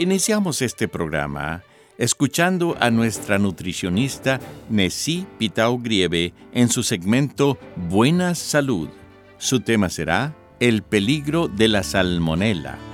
Iniciamos este programa escuchando a nuestra nutricionista Nessie Pitao Grieve en su segmento Buena Salud. Su tema será El peligro de la salmonela.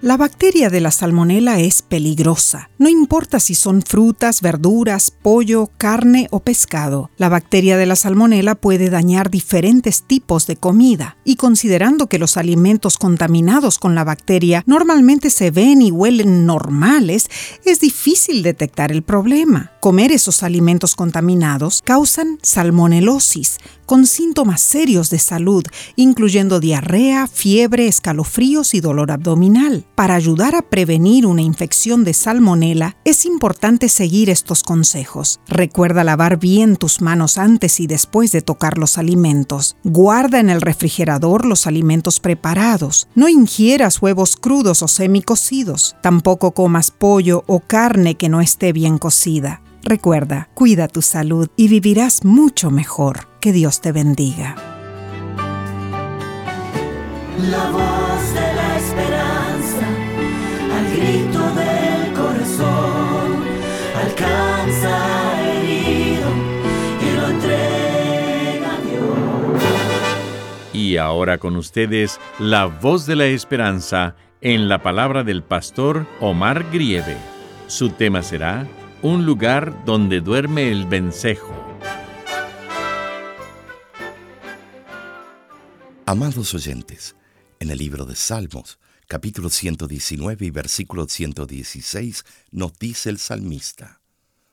La bacteria de la salmonela es peligrosa. No importa si son frutas, verduras, pollo, carne o pescado. La bacteria de la salmonela puede dañar diferentes tipos de comida. Y considerando que los alimentos contaminados con la bacteria normalmente se ven y huelen normales, es difícil detectar el problema. Comer esos alimentos contaminados causan salmonelosis, con síntomas serios de salud, incluyendo diarrea, fiebre, escalofríos y dolor abdominal. Para ayudar a prevenir una infección de salmonela, es importante seguir estos consejos. Recuerda lavar bien tus manos antes y después de tocar los alimentos. Guarda en el refrigerador los alimentos preparados. No ingieras huevos crudos o semicocidos. Tampoco comas pollo o carne que no esté bien cocida. Recuerda, cuida tu salud y vivirás mucho mejor. Que Dios te bendiga. La voz de la esperanza, al grito del corazón, alcanza herido y lo entrega a Dios. Y ahora con ustedes, la voz de la esperanza en la palabra del pastor Omar Grieve. Su tema será Un lugar donde duerme el vencejo. Amados oyentes, en el libro de Salmos, capítulo 119 y versículo 116, nos dice el salmista,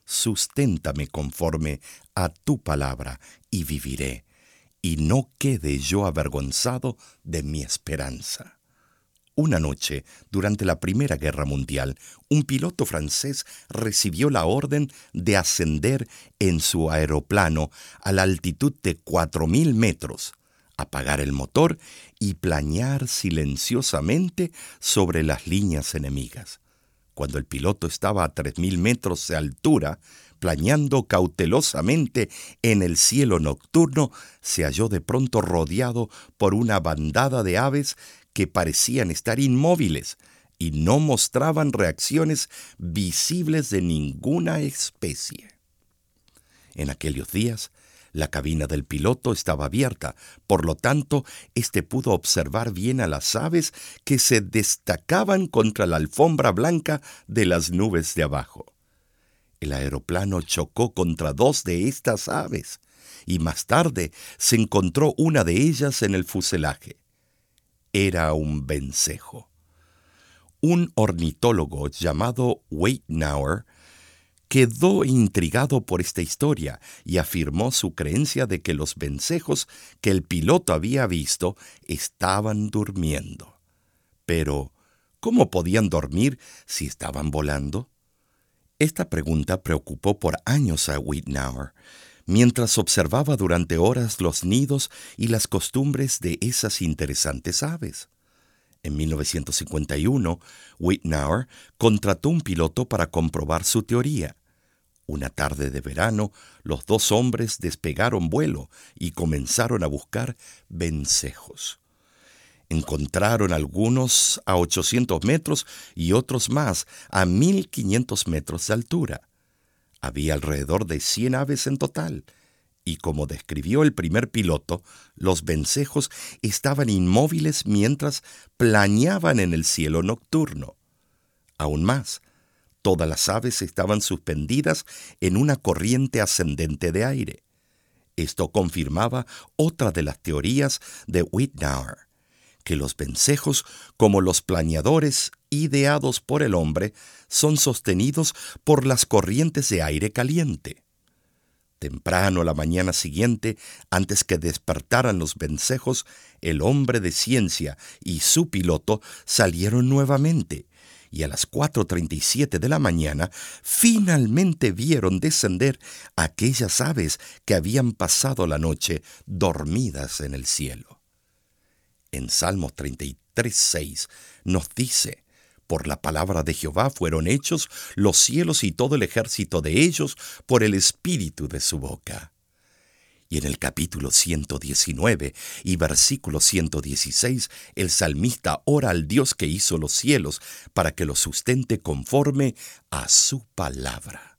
Susténtame conforme a tu palabra y viviré, y no quede yo avergonzado de mi esperanza. Una noche, durante la Primera Guerra Mundial, un piloto francés recibió la orden de ascender en su aeroplano a la altitud de 4.000 metros, apagar el motor y planear silenciosamente sobre las líneas enemigas. Cuando el piloto estaba a 3.000 metros de altura, planeando cautelosamente en el cielo nocturno, se halló de pronto rodeado por una bandada de aves que parecían estar inmóviles y no mostraban reacciones visibles de ninguna especie. En aquellos días, la cabina del piloto estaba abierta, por lo tanto, éste pudo observar bien a las aves que se destacaban contra la alfombra blanca de las nubes de abajo. El aeroplano chocó contra dos de estas aves, y más tarde se encontró una de ellas en el fuselaje era un vencejo. Un ornitólogo llamado Weitnauer quedó intrigado por esta historia y afirmó su creencia de que los vencejos que el piloto había visto estaban durmiendo. Pero, ¿cómo podían dormir si estaban volando? Esta pregunta preocupó por años a Weitnauer, mientras observaba durante horas los nidos y las costumbres de esas interesantes aves. En 1951, Whitnauer contrató un piloto para comprobar su teoría. Una tarde de verano, los dos hombres despegaron vuelo y comenzaron a buscar vencejos. Encontraron algunos a 800 metros y otros más a 1500 metros de altura. Había alrededor de 100 aves en total, y como describió el primer piloto, los vencejos estaban inmóviles mientras planeaban en el cielo nocturno. Aún más, todas las aves estaban suspendidas en una corriente ascendente de aire. Esto confirmaba otra de las teorías de Whitnauer, que los vencejos, como los planeadores ideados por el hombre, son sostenidos por las corrientes de aire caliente. Temprano la mañana siguiente, antes que despertaran los vencejos, el hombre de ciencia y su piloto salieron nuevamente, y a las 4.37 de la mañana finalmente vieron descender aquellas aves que habían pasado la noche dormidas en el cielo. En Salmos 33.6 nos dice, por la palabra de Jehová fueron hechos los cielos y todo el ejército de ellos por el espíritu de su boca. Y en el capítulo 119 y versículo 116, el salmista ora al Dios que hizo los cielos para que los sustente conforme a su palabra.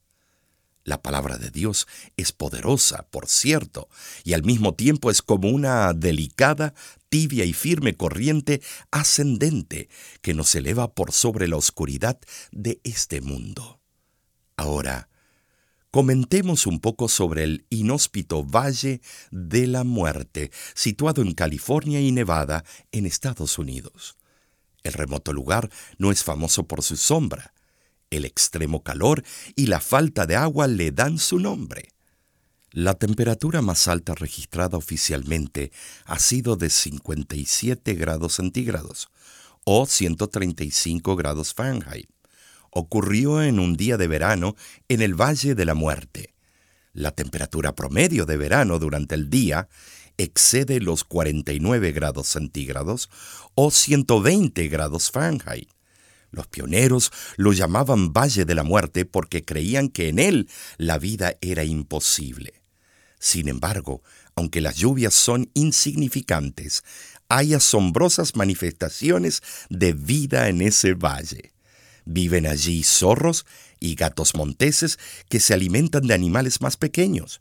La palabra de Dios es poderosa, por cierto, y al mismo tiempo es como una delicada, tibia y firme corriente ascendente que nos eleva por sobre la oscuridad de este mundo. Ahora, comentemos un poco sobre el inhóspito Valle de la Muerte, situado en California y Nevada, en Estados Unidos. El remoto lugar no es famoso por su sombra, el extremo calor y la falta de agua le dan su nombre. La temperatura más alta registrada oficialmente ha sido de 57 grados centígrados o 135 grados Fahrenheit. Ocurrió en un día de verano en el Valle de la Muerte. La temperatura promedio de verano durante el día excede los 49 grados centígrados o 120 grados Fahrenheit. Los pioneros lo llamaban Valle de la Muerte porque creían que en él la vida era imposible. Sin embargo, aunque las lluvias son insignificantes, hay asombrosas manifestaciones de vida en ese valle. Viven allí zorros y gatos monteses que se alimentan de animales más pequeños.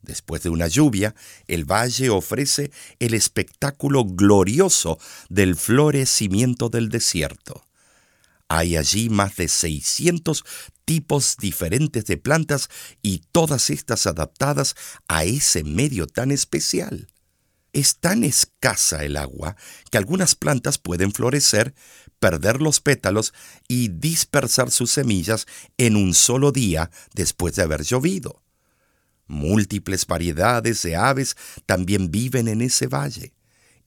Después de una lluvia, el valle ofrece el espectáculo glorioso del florecimiento del desierto. Hay allí más de 600 tipos diferentes de plantas y todas estas adaptadas a ese medio tan especial. Es tan escasa el agua que algunas plantas pueden florecer, perder los pétalos y dispersar sus semillas en un solo día después de haber llovido. Múltiples variedades de aves también viven en ese valle.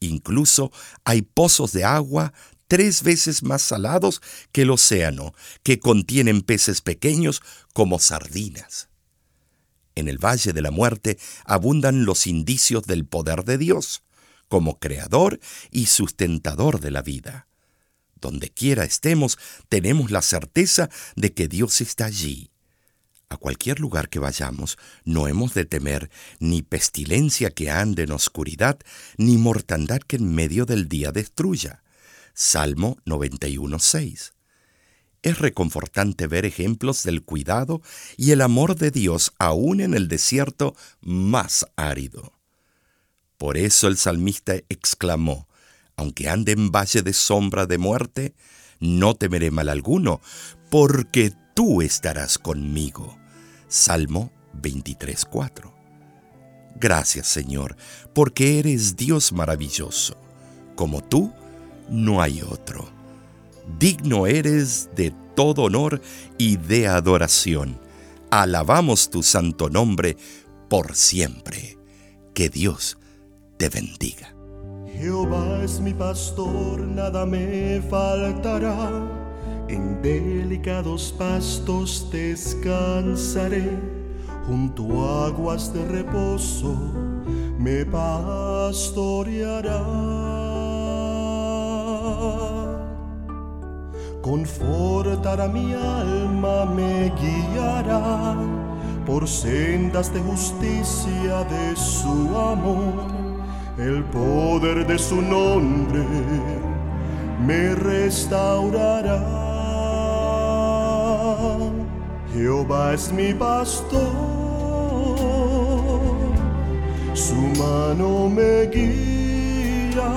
Incluso hay pozos de agua tres veces más salados que el océano, que contienen peces pequeños como sardinas. En el Valle de la Muerte abundan los indicios del poder de Dios, como creador y sustentador de la vida. Donde quiera estemos, tenemos la certeza de que Dios está allí. A cualquier lugar que vayamos, no hemos de temer ni pestilencia que ande en oscuridad, ni mortandad que en medio del día destruya Salmo 91.6. Es reconfortante ver ejemplos del cuidado y el amor de Dios aún en el desierto más árido. Por eso el salmista exclamó, aunque ande en valle de sombra de muerte, no temeré mal alguno, porque tú estarás conmigo. Salmo 23.4. Gracias Señor, porque eres Dios maravilloso. Como tú, no hay otro. Digno eres de todo honor y de adoración. Alabamos tu santo nombre por siempre. Que Dios te bendiga. Jehová es mi pastor, nada me faltará. En delicados pastos descansaré, junto a aguas de reposo me pastoreará confortará mi alma, me guiará por sendas de justicia de su amor, el poder de su nombre me restaurará. Jehová es mi pastor, su mano me guía,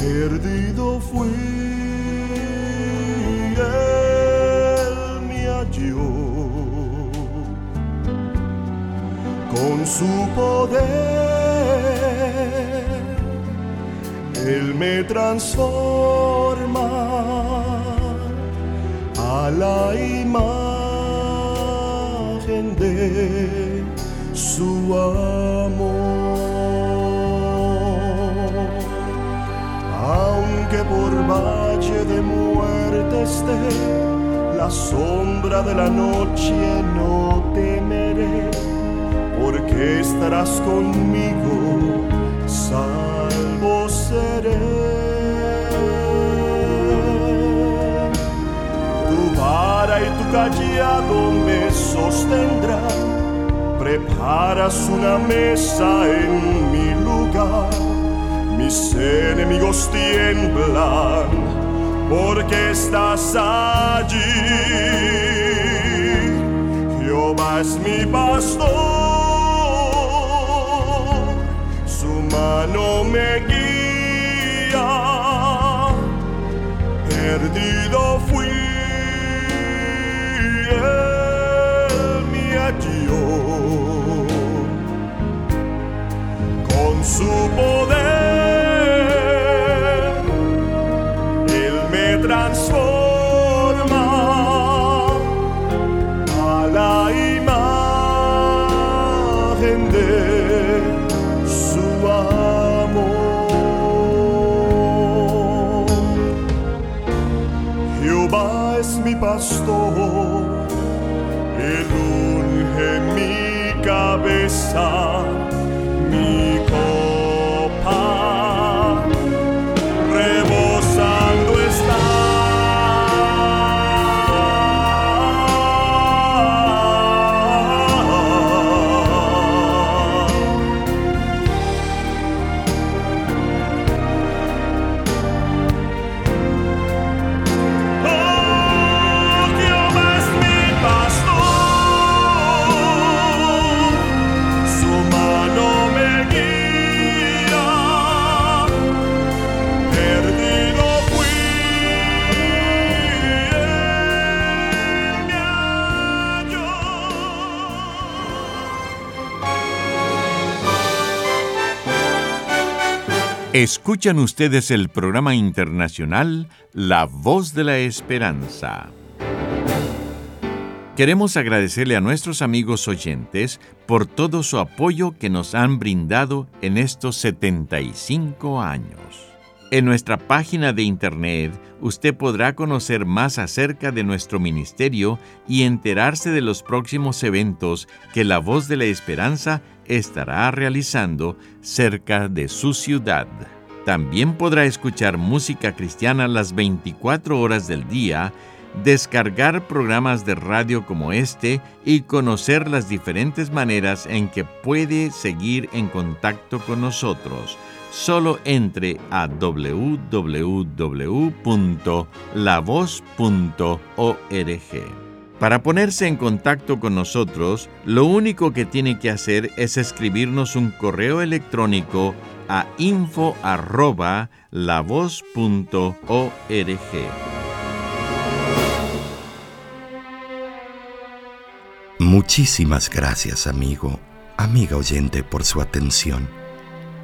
perdido fui, él me halló, con su poder, él me transforma a la imagen de su amor. Aunque por valle de muerte esté, la sombra de la noche no temeré, porque estarás conmigo, salvo seré. y tu callado me sostendrá. Preparas una mesa en mi lugar, mis enemigos tiemblan porque estás allí. Jehová es mi pastor, su mano me guía, perdido fui con su poder, transforma a la imagen de su amor. Jehová es mi pastor mi cabeza, Escuchan ustedes el programa internacional La Voz de la Esperanza. Queremos agradecerle a nuestros amigos oyentes por todo su apoyo que nos han brindado en estos 75 años. En nuestra página de internet usted podrá conocer más acerca de nuestro ministerio y enterarse de los próximos eventos que la voz de la esperanza estará realizando cerca de su ciudad. También podrá escuchar música cristiana las 24 horas del día, descargar programas de radio como este y conocer las diferentes maneras en que puede seguir en contacto con nosotros. Solo entre a www.lavoz.org. Para ponerse en contacto con nosotros, lo único que tiene que hacer es escribirnos un correo electrónico a info@lavoz.org. Muchísimas gracias, amigo, amiga oyente, por su atención.